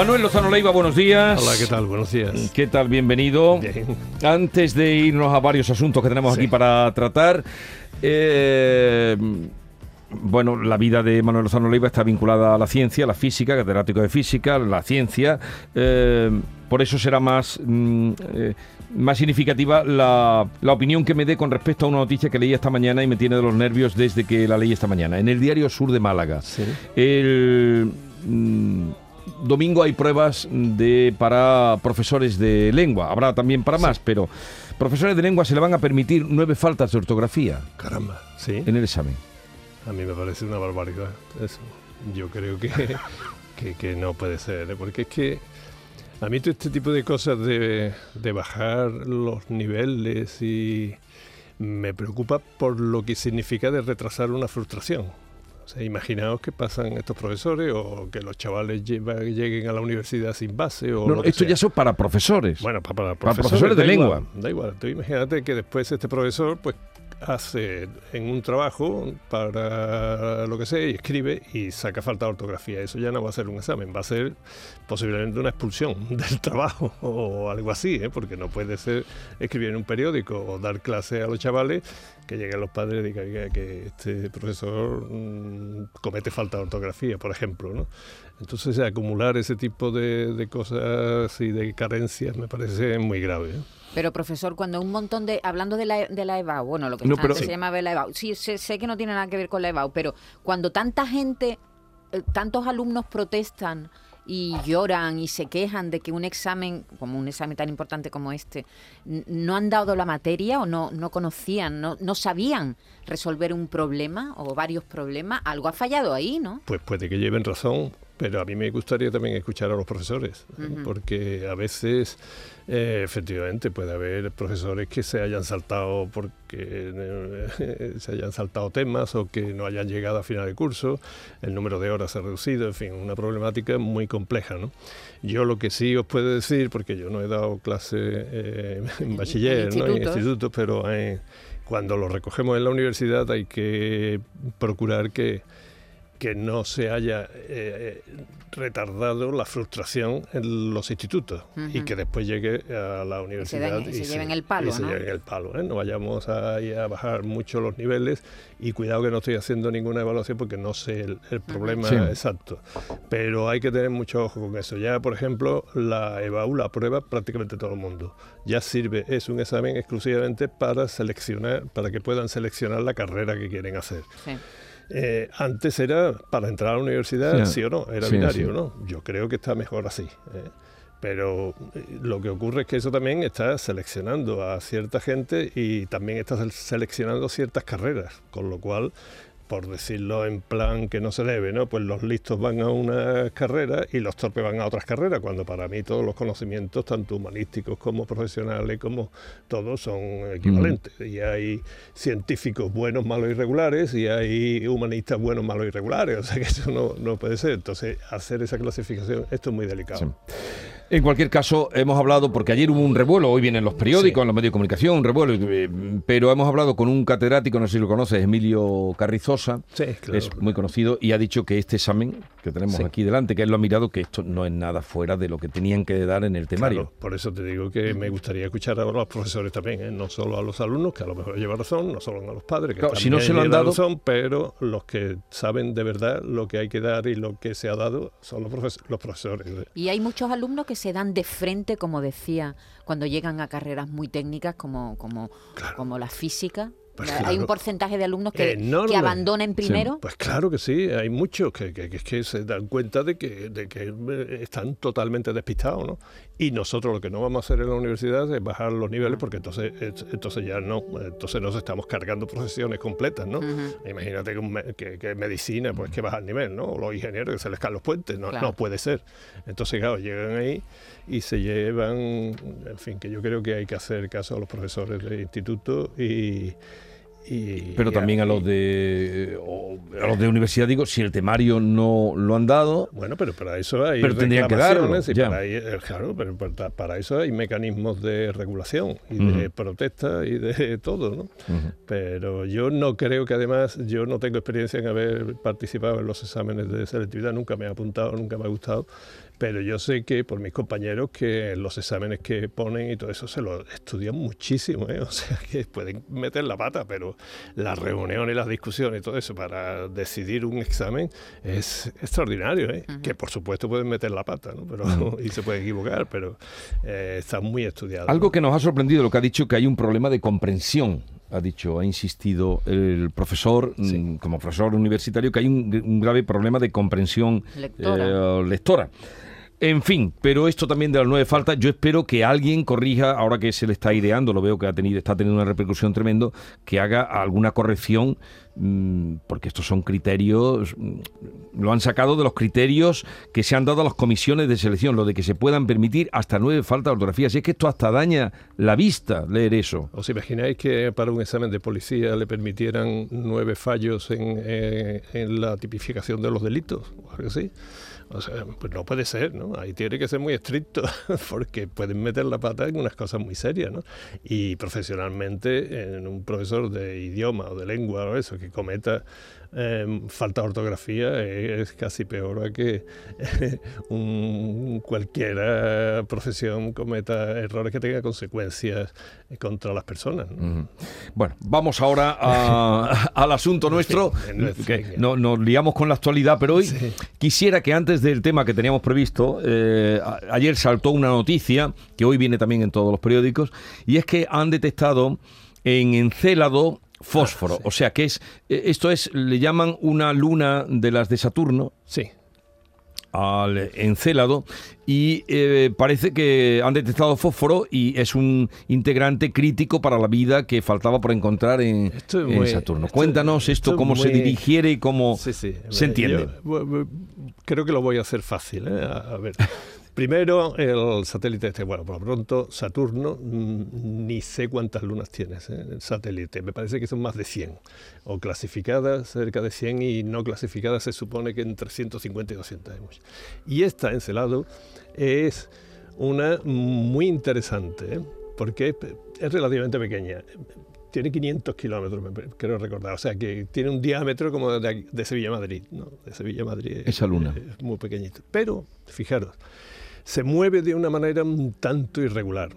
Manuel Lozano Leiva, buenos días. Hola, ¿qué tal? Buenos días. ¿Qué tal? Bienvenido. Bien. Antes de irnos a varios asuntos que tenemos Sí. aquí para tratar, eh, bueno, la vida de Manuel Lozano Leiva está vinculada a la ciencia, a la física, catedrático de física, la ciencia. eh, por eso será más, mm, eh, más significativa la, la opinión que me dé con respecto a una noticia que leí esta mañana y me tiene de los nervios desde que la leí esta mañana. En el diario Sur de Málaga. Sí. El mm, domingo hay pruebas de para profesores de lengua. Habrá también para más, pero profesores de lengua se le van a permitir nueve faltas de ortografía Caramba, sí. en el examen. A mí me parece una barbaridad eso. Yo creo que, que, que no puede ser, ¿eh? porque es que a mí todo este tipo de cosas de, de bajar los niveles y me preocupa por lo que significa de retrasar una frustración. O sea, imaginaos que pasan estos profesores o que los chavales lleguen a la universidad sin base o No, lo no, que esto sea. ya son para profesores. Bueno, pa- para, Para profesores, profesores de da lengua. igual, da igual. Tú imagínate que después este profesor pues hace en un trabajo para lo que sea y escribe y saca falta de ortografía. Eso ya no va a ser un examen, va a ser posiblemente una expulsión del trabajo o algo así, ¿eh? porque no puede ser escribir en un periódico o dar clase a los chavales que lleguen los padres y digan "Oiga, que este profesor mm, comete falta de ortografía, por ejemplo. ¿no? Entonces acumular ese tipo de, de cosas y de carencias me parece muy grave. ¿eh? Pero profesor, cuando un montón de, hablando de la, de la EBAU, bueno, lo que No, antes pero- se llamaba la EBAU, sí, sé, sé que no tiene nada que ver con la EBAU, pero cuando tanta gente, eh, tantos alumnos protestan y lloran y se quejan de que un examen, como un examen tan importante como este, no han dado la materia o no, no conocían, no, no sabían resolver un problema o varios problemas, algo ha fallado ahí, ¿no? Pues puede que lleven razón, pero a mí me gustaría también escuchar a los profesores, ¿eh? Ujú. porque a veces eh, efectivamente puede haber profesores que se hayan saltado porque eh, se hayan saltado temas o que no hayan llegado a final de curso, el número de horas se ha reducido, en fin, una problemática muy compleja. ¿no? Yo lo que sí os puedo decir, porque yo no he dado clase eh, en bachiller, ¿no? en institutos. institutos, pero eh, cuando lo recogemos en la universidad hay que procurar que que no se haya eh, retardado la frustración en los institutos y que después llegue a la universidad den- se lleven el palo, y se ¿no? lleven el palo, ¿eh? No vayamos a, ahí a bajar mucho los niveles y cuidado que no estoy haciendo ninguna evaluación porque no sé el, el problema Sí. exacto. Pero hay que tener mucho ojo con eso. Ya, por ejemplo, la EBAU la aprueba prácticamente todo el mundo. Ya sirve, es un examen exclusivamente para seleccionar, para que puedan seleccionar la carrera que quieren hacer. Sí. Eh, antes era para entrar a la universidad, Sí. sí, o no, era Sí, binario, sí. ¿no? Yo creo que está mejor así. ¿eh? Pero eh, lo que ocurre es que eso también está seleccionando a cierta gente y también está sel- seleccionando ciertas carreras, con lo cual, por decirlo en plan que no se debe, ¿no? Pues los listos van a una carrera y los torpes van a otras carreras, cuando para mí todos los conocimientos, tanto humanísticos como profesionales, como todos son equivalentes. Y hay científicos buenos, malos y regulares, y hay humanistas buenos, malos y regulares. O sea que eso no, no puede ser. Entonces, hacer esa clasificación, esto es muy delicado. Sí. En cualquier caso, hemos hablado, porque ayer hubo un revuelo, hoy vienen los periódicos, Sí. en los medios de comunicación, un revuelo, eh, pero hemos hablado con un catedrático, no sé si lo conoces, Emilio Carrizosa, Sí, claro. es muy conocido, y ha dicho que este examen que tenemos Sí. aquí delante, que él lo ha mirado, que esto no es nada fuera de lo que tenían que dar en el temario. Claro, por eso te digo que me gustaría escuchar a los profesores también, ¿eh? no solo a los alumnos, que a lo mejor llevan razón, no solo a los padres, que Claro, si no se lo han dado- razón, pero los que saben de verdad lo que hay que dar y lo que se ha dado son los, profes- los profesores. ¿eh? Y hay muchos alumnos que se dan de frente, como decía, cuando llegan a carreras muy técnicas como, como, como la física. Pues Hay un porcentaje de alumnos que, que abandonan primero. Pues claro que sí, hay muchos que, que, que- se dan cuenta de que, de que eh, están totalmente despistados, ¿no? Y nosotros lo que no vamos a hacer en la universidad es bajar los niveles porque entonces, es- entonces ya no, entonces nos estamos cargando profesiones completas, ¿no? Imagínate que, que, que medicina, pues que baja el nivel, ¿no? O los ingenieros que se les caen los puentes, no, Claro. no puede ser. Entonces, claro, llegan ahí y se llevan, en fin, que yo creo que hay que hacer caso a los profesores de instituto y... y- Pero también a los de a los de universidad digo, si el temario no lo han dado, Bueno, pero para eso hay Pero tendrían que darlo, y para, eh, claro, pero para, para eso hay mecanismos de regulación y de protesta y de todo, ¿no? Pero yo no creo que además, yo no tengo experiencia en haber participado en los exámenes de selectividad, nunca me ha apuntado, nunca me ha gustado, pero yo sé que por mis compañeros que los exámenes que ponen y todo eso se lo estudian muchísimo, ¿eh? o sea que pueden meter la pata, pero las reuniones, las discusiones y todo eso para decidir un examen es extraordinario, ¿eh? que por supuesto pueden meter la pata, ¿no? pero, y se pueden equivocar, pero eh, está muy estudiado. Algo que nos ha sorprendido lo que ha dicho que hay un problema de comprensión. Ha dicho, ha insistido el profesor, mm, como profesor universitario, que hay un, un grave problema de comprensión Lectora. eh, lectora. En fin, pero esto también de las nueve faltas, yo espero que alguien corrija, ahora que se le está ideando, lo veo que ha tenido, está teniendo una repercusión tremendo, que haga alguna corrección, porque estos son criterios, mm, lo han sacado de los criterios que se han dado a las comisiones de selección, lo de que se puedan permitir hasta nueve faltas de ortografía. Si es que esto hasta daña la vista leer eso. ¿Os imagináis que para un examen de policía le permitieran nueve fallos en, eh, en la tipificación de los delitos? ¿O algo así? O sea, pues no puede ser, ¿no? Ahí tiene que ser muy estricto porque pueden meter la pata en unas cosas muy serias, ¿no? Y profesionalmente, en un profesor de idioma o de lengua o eso que cometa eh, falta de ortografía es casi peor a que un, cualquier profesión cometa errores que tengan consecuencias contra las personas. Bueno, vamos ahora a- al asunto nuestro, que no- nos liamos con la actualidad, pero hoy quisiera que antes del tema que teníamos previsto, eh, ayer saltó una noticia, que hoy viene también en todos los periódicos, y es que han detectado en Encélado fósforo, o sea que es, eh, esto es, le llaman una luna de las de Saturno, Sí, al Encélado y eh, parece que han detectado fósforo y es un integrante crítico para la vida que faltaba por encontrar en, Esto es en muy- Saturno. esto- Cuéntanos esto, esto es cómo se dirigiere y cómo sí, sí. se entiende. Yo, creo que lo voy a hacer fácil. ¿eh? A, a ver. Primero, el satélite este. Bueno, por lo pronto, Saturno, mm, ni sé cuántas lunas tienes, ¿eh? el satélite. Me parece que son más de 100. O clasificadas cerca de 100 y no clasificadas se supone que entre 150 y 200 hay muchas. Y esta, Encelado, es una muy interesante, ¿eh? porque es, relativamente pequeña. Tiene 500 kilómetros, creo recordar. O sea, que tiene un diámetro como de, aquí- de Sevilla a Madrid. ¿no? De Sevilla a Madrid. es- Esa luna. Es muy pequeñito. Pero, fijaros, se mueve de una manera un tanto irregular.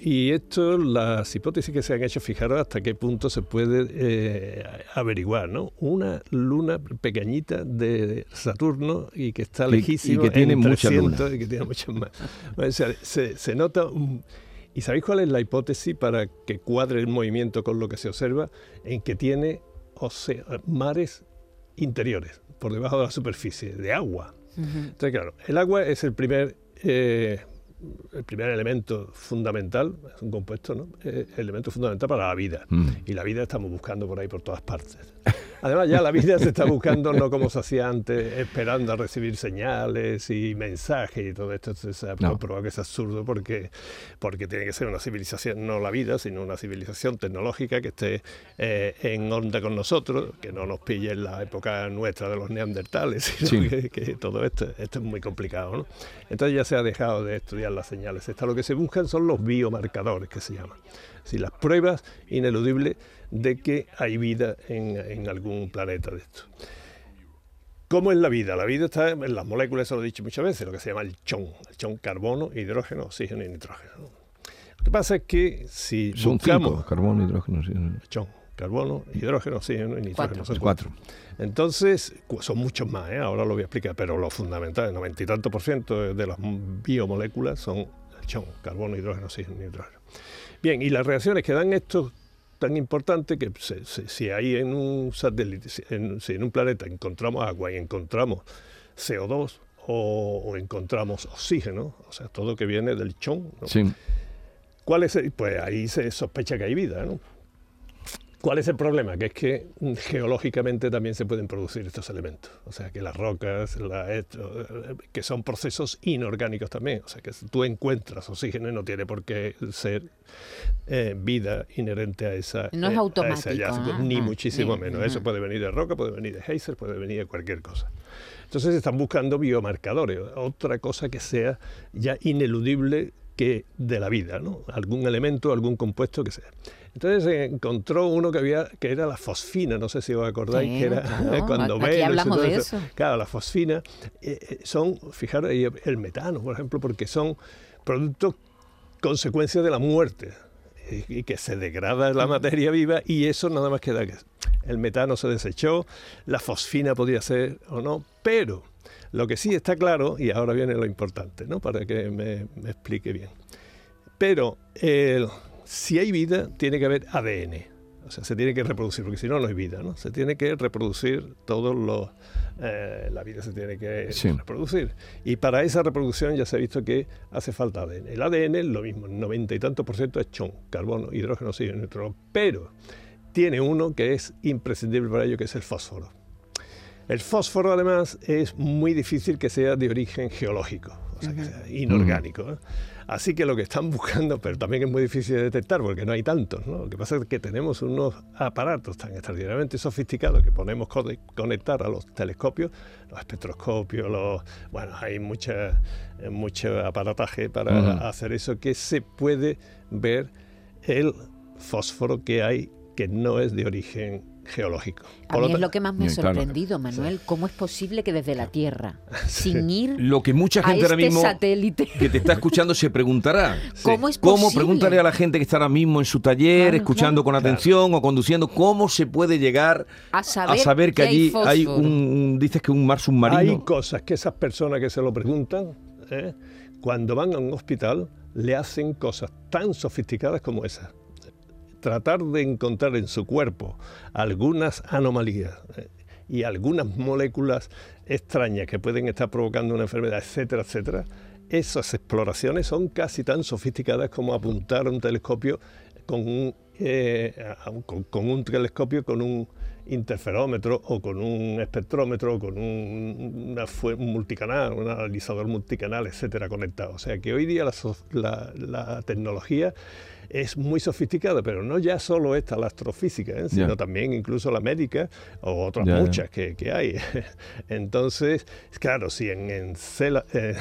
Y esto, las hipótesis que se han hecho, fijaros hasta qué punto se puede eh, averiguar, ¿no? Una luna pequeñita de Saturno y que está Y- y lejísimo que tiene en muchas 300 lunas. y que tiene muchas más. O sea, se, se nota... un- ¿Y sabéis cuál es la hipótesis para que cuadre el movimiento con lo que se observa? En que tiene ocea- mares interiores, por debajo de la superficie, de agua. Entonces, claro, el agua es el primer, eh, el primer elemento fundamental, es un compuesto, ¿no? Eh, elemento fundamental para la vida. Mm. Y la vida estamos buscando por ahí, por todas partes. Además, ya la vida se está buscando no como se hacía antes, esperando a recibir señales y mensajes y todo esto. Se ha No. comprobado que es absurdo porque, porque tiene que ser una civilización, no la vida, sino una civilización tecnológica que esté eh, en onda con nosotros, que no nos pille en la época nuestra de los neandertales, sino Sí. que, que todo esto, esto es muy complicado. ¿no? Entonces ya se ha dejado de estudiar las señales. Está, lo que se buscan son los biomarcadores, que se llaman. Si las pruebas ineludibles de que hay vida en, en algún planeta de estos. ¿Cómo es la vida? La vida está en las moléculas, eso lo he dicho muchas veces, lo que se llama el chon. El chon, carbono, hidrógeno, oxígeno y nitrógeno. ¿no? Lo que pasa es que si Son buscamos cinco, carbono, hidrógeno, sí, chon, carbono, hidrógeno, oxígeno y nitrógeno, Cuatro. son cuatro. entonces, son muchos más, ¿eh? ahora lo voy a explicar, pero lo fundamental, el noventa y tanto por ciento de- de las biomoléculas son el chon, carbono, hidrógeno, oxígeno y nitrógeno. Bien, y las reacciones que dan estos tan importante que si hay en un satélite, si en, un planeta encontramos agua y encontramos CO2 o, encontramos oxígeno, o sea, todo que viene del chón, ¿Cuál es pues ahí se sospecha que hay vida, ¿no? ¿Cuál es el problema? Que es que mm, geológicamente también se pueden producir estos elementos. O sea, que las rocas, eh, que son procesos inorgánicos también. O sea, que tú encuentras oxígeno y no tiene por qué ser eh, vida inherente a esa. No es eh, automático. ni muchísimo menos. Eso puede venir de roca, puede venir de geyser, puede venir de cualquier cosa. Entonces están buscando biomarcadores, otra cosa que sea ya ineludible que de la vida, ¿no? algún elemento, algún compuesto que sea. Entonces se encontró uno que había que era la fosfina, no sé si os acordáis, que era cuando Aquí hablamos de eso. Claro, la fosfina eh, eh, son, fijaros, el metano, por ejemplo, porque son productos consecuencia de la muerte y que se degrada la materia viva y eso nada más queda que el metano se desechó, la fosfina podía ser o no, pero lo que sí está claro, y ahora viene lo importante, ¿no? para que me, explique bien, pero si hay vida, tiene que haber ADN. O sea, se tiene que reproducir, porque si no, no hay vida, ¿no? Se tiene que reproducir todos los... Eh, la vida se tiene que reproducir. Y para esa reproducción ya se ha visto que hace falta ADN. El ADN lo mismo, el noventa y tantos por ciento es chon, carbono, hidrógeno, oxígeno, nitrógeno. Pero tiene uno que es imprescindible para ello, que es el fósforo. El fósforo, además, es muy difícil que sea de origen geológico, o sea, que sea inorgánico. ¿eh? Así que lo que están buscando, pero también es muy difícil de detectar porque no hay tantos. ¿no? Lo que pasa es que tenemos unos aparatos tan extraordinariamente sofisticados que podemos conectar a los telescopios, los espectroscopios, los, bueno, hay mucha, mucho aparataje para hacer eso, que se puede ver el fósforo que hay que no es de origen geológico. a mí es lo que más me ha sorprendido, Manuel, cómo es posible que desde la Tierra, sin ir lo que mucha gente ahora este mismo satélite. que te está escuchando se preguntará. ¿Cómo es posible? ¿Cómo preguntarle a la gente que está ahora mismo en su taller, escuchando con atención o conduciendo, cómo se puede llegar a saber, que, allí hay, un, dices que un mar submarino? Hay cosas que esas personas que se lo preguntan, ¿eh? cuando van a un hospital, le hacen cosas tan sofisticadas como esas tratar de encontrar en su cuerpo algunas anomalías eh, y algunas moléculas extrañas que pueden estar provocando una enfermedad, etcétera, etcétera, esas exploraciones son casi tan sofisticadas como apuntar un telescopio con un, eh, con, un telescopio con un interferómetro o con un espectrómetro o con un, multicanal, un analizador multicanal, etcétera, conectado. O sea que hoy día la tecnología es muy sofisticada, pero no ya solo esta, la astrofísica, ¿eh? sino también incluso la médica o otras muchas Que, hay. Entonces, claro, si en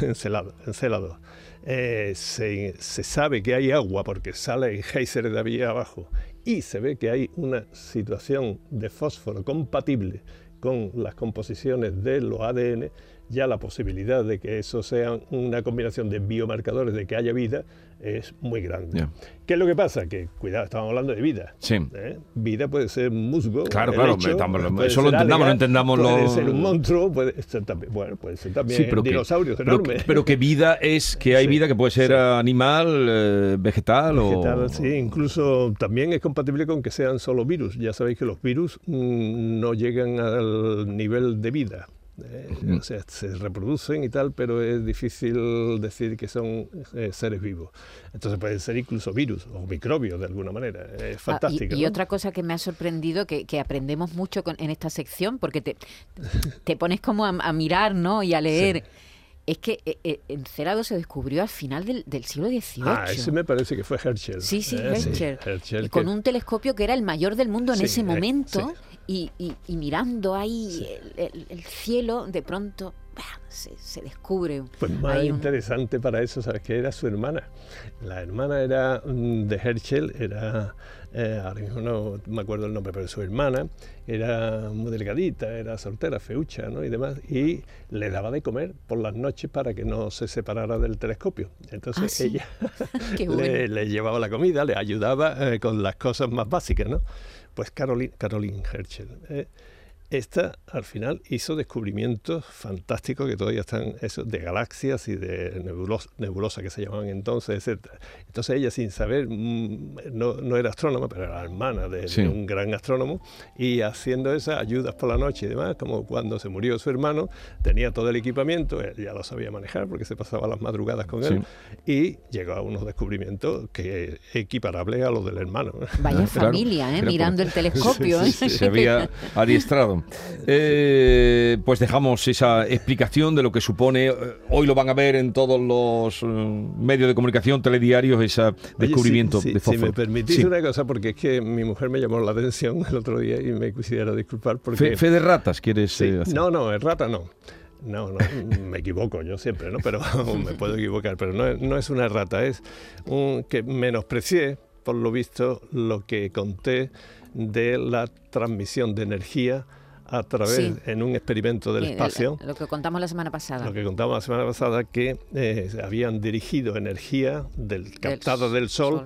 Encelado, eh, se, sabe que hay agua porque sale el geyser de ahí abajo y se ve que hay una situación de fósforo compatible con las composiciones de los ADN, ya la posibilidad de que eso sea una combinación de biomarcadores de que haya vida es muy grande. ¿Qué es lo que pasa? Que, cuidado, estamos hablando de vida. Sí. ¿eh? Vida puede ser musgo. Claro, claro, eso lo entendamos, no entendamos Puede ser un monstruo, puede ser también, bueno, puede ser también sí, dinosaurios enormes. Pero, que vida es, que hay vida que puede ser animal, eh, vegetal, vegetal o... sí, incluso también es compatible con que sean solo virus. Ya sabéis que los virus mm, no llegan al nivel de vida. Eh, o sea, se reproducen y tal, pero es difícil decir que son eh, seres vivos. Entonces pueden ser incluso virus o microbios de alguna manera. Es ah, fantástico. y, otra cosa que me ha sorprendido, que, aprendemos mucho en esta sección, porque te, te pones como a, mirar ¿no? y a leer. Es que eh, Encelado se descubrió al final del, siglo XVIII. Ah, ese me parece que fue Herschel. Sí, sí, Herschel. con un telescopio que era el mayor del mundo en ese momento y, y, mirando ahí el, cielo, de pronto se, descubre. Pues más interesante para eso, ¿sabes que Era su hermana. La hermana era mm, de Herschel, era, eh, ahora mismo no me acuerdo el nombre, pero su hermana era muy delgadita, era soltera, feucha ¿no? y demás, y le daba de comer por las noches para que no se separara del telescopio. Entonces ah, ella le, llevaba la comida, le ayudaba eh, con las cosas más básicas, ¿no? Pues Caroline, Caroline Herschel. Eh, esta al final hizo descubrimientos fantásticos que todavía están eso, de galaxias y de nebulos, nebulosas que se llamaban entonces, etc. Entonces ella sin saber, mm, no, no era astrónoma, pero era hermana de, Sí. de un gran astrónomo y haciendo esas ayudas por la noche y demás, como cuando se murió su hermano, tenía todo el equipamiento, él ya lo sabía manejar porque se pasaba las madrugadas con él y llegó a unos descubrimientos que equiparables a los del hermano. Vaya Claro. familia, ¿eh? Mirando por- el telescopio. ¿eh? se había adiestrado. Eh, pues dejamos esa explicación de lo que supone. eh, Hoy lo van a ver en todos los eh, medios de comunicación, telediarios, ese descubrimiento de si me permitís Sí. una cosa, porque es que mi mujer me llamó la atención el otro día y me quisiera disculpar porque... Fe, fe de ratas, ¿quieres Sí, eh, hacer? no, no, es rata no. No, no, me equivoco yo siempre, ¿no? Pero me puedo equivocar, pero no es, no es una rata, es un, que menosprecié, por lo visto, lo que conté de la transmisión de energía a través, Sí. en un experimento del Sí, espacio. Lo que contamos la semana pasada. Lo que contamos la semana pasada, que eh, habían dirigido energía del, captada del sol,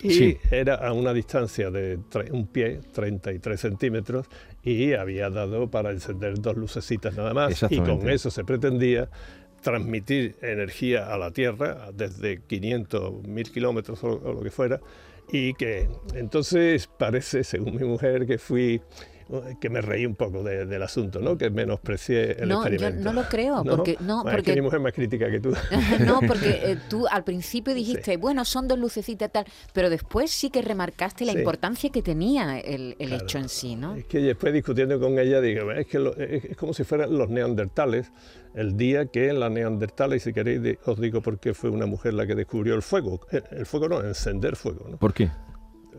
y Sí. era a una distancia de tre- un pie, 33 centímetros, y había dado para encender dos lucecitas nada más, y con eso se pretendía transmitir energía a la Tierra desde 500, 1000 kilómetros o, o lo que fuera, y que entonces parece, según mi mujer, que fui que me reí un poco de- del asunto, ¿no? Que menosprecié el No, yo experimento. no lo creo, porque- no, Bueno, Es porque- que mi mujer es más crítica que tú. no, porque eh, tú al principio dijiste, bueno, son dos lucecitas tal, pero después sí que remarcaste la Sí. importancia que tenía el, el Claro. hecho en sí, ¿no? Es que después discutiendo con ella, digo, es que lo- es, es como si fueran los neandertales, el día que la neandertales, y si queréis, os digo por qué fue una mujer la que descubrió el fuego. El, el fuego no, encender fuego. ¿no? ¿Por qué?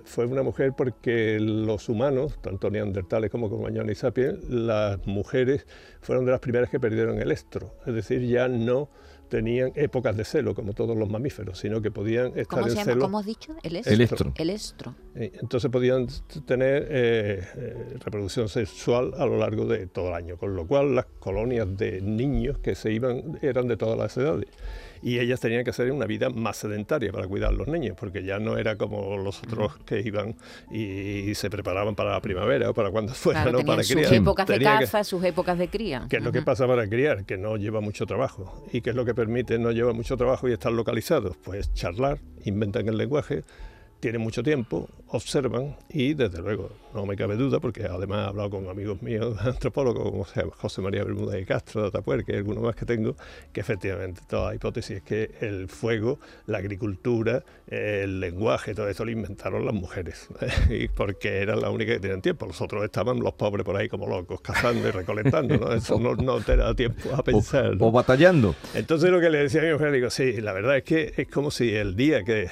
Fue una mujer porque los humanos, tanto neandertales como cromañones y sapiens, las mujeres fueron de las primeras que perdieron el estro. Es decir, ya no tenían épocas de celo como todos los mamíferos, sino que podían estar ¿Cómo en se llama? celo. ¿Cómo has dicho? El estro. El estro. El estro. Entonces podían tener eh, eh, reproducción sexual a lo largo de todo el año, con lo cual las colonias de niños que se iban eran de todas las edades. Y ellas tenían que hacer una vida más sedentaria para cuidar a los niños, porque ya no era como los otros que iban y, se preparaban para la primavera o para cuando fuera, Claro, ¿no? para sus criar. épocas de que- caza, sus épocas de cría. ¿Qué es lo que pasa para criar? Que no lleva mucho trabajo. ¿Y qué es lo que permite no llevar mucho trabajo y estar localizados? Pues charlar, inventan el lenguaje, tienen mucho tiempo, observan y desde luego no me cabe duda, porque además he hablado con amigos míos antropólogos como José María Bermúdez de Castro, de Atapuerca y algunos más que tengo, que efectivamente toda la hipótesis es que el fuego, la agricultura, el lenguaje, todo esto lo inventaron las mujeres, y porque eran las únicas que tenían tiempo. Los otros estaban los pobres por ahí como locos, cazando y recolectando, ¿no? Eso no, no te da tiempo a O, pensar. ¿no? o batallando. Entonces lo que le decía a mi mujer, digo, sí, la verdad es que es como si el día que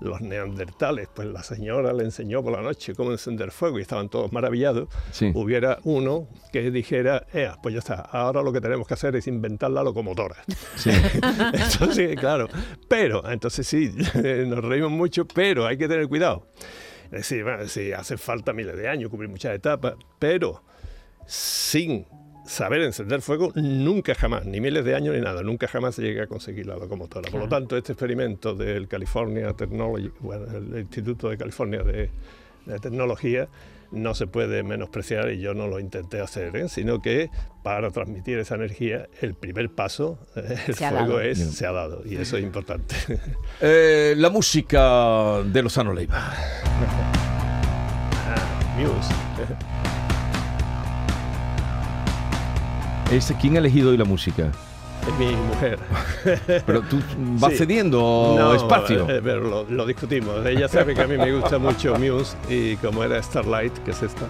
los neandertales, pues la señora le enseñó por la noche cómo encender fuego y estaban todos maravillados, Sí. hubiera uno que dijera, Ea, pues ya está, ahora lo que tenemos que hacer es inventar la locomotora. Sí. entonces, claro, pero, entonces sí, nos reímos mucho, pero hay que tener cuidado. Es decir, bueno, sí, hace falta miles de años, cubrir muchas etapas, pero sin saber encender fuego, nunca jamás, ni miles de años ni nada, nunca jamás se llega a conseguir la locomotora. Por lo tanto, este experimento del California Technology, bueno, el Instituto de California de, de Tecnología, no se puede menospreciar y yo no lo intenté hacer, ¿eh? sino que para transmitir esa energía, el primer paso, eh, el Se fuego es, Bien. se ha dado y eso es importante. Eh, la música de Lozano Leiva. Ah, Muse. ¿Ese- ¿Quién ha elegido hoy la música? Es mi mujer. Pero tú vas Sí. cediendo No, espacio. eh, pero lo, lo discutimos. Ella sabe que a mí me gusta mucho Muse y como era Starlight, que es esta,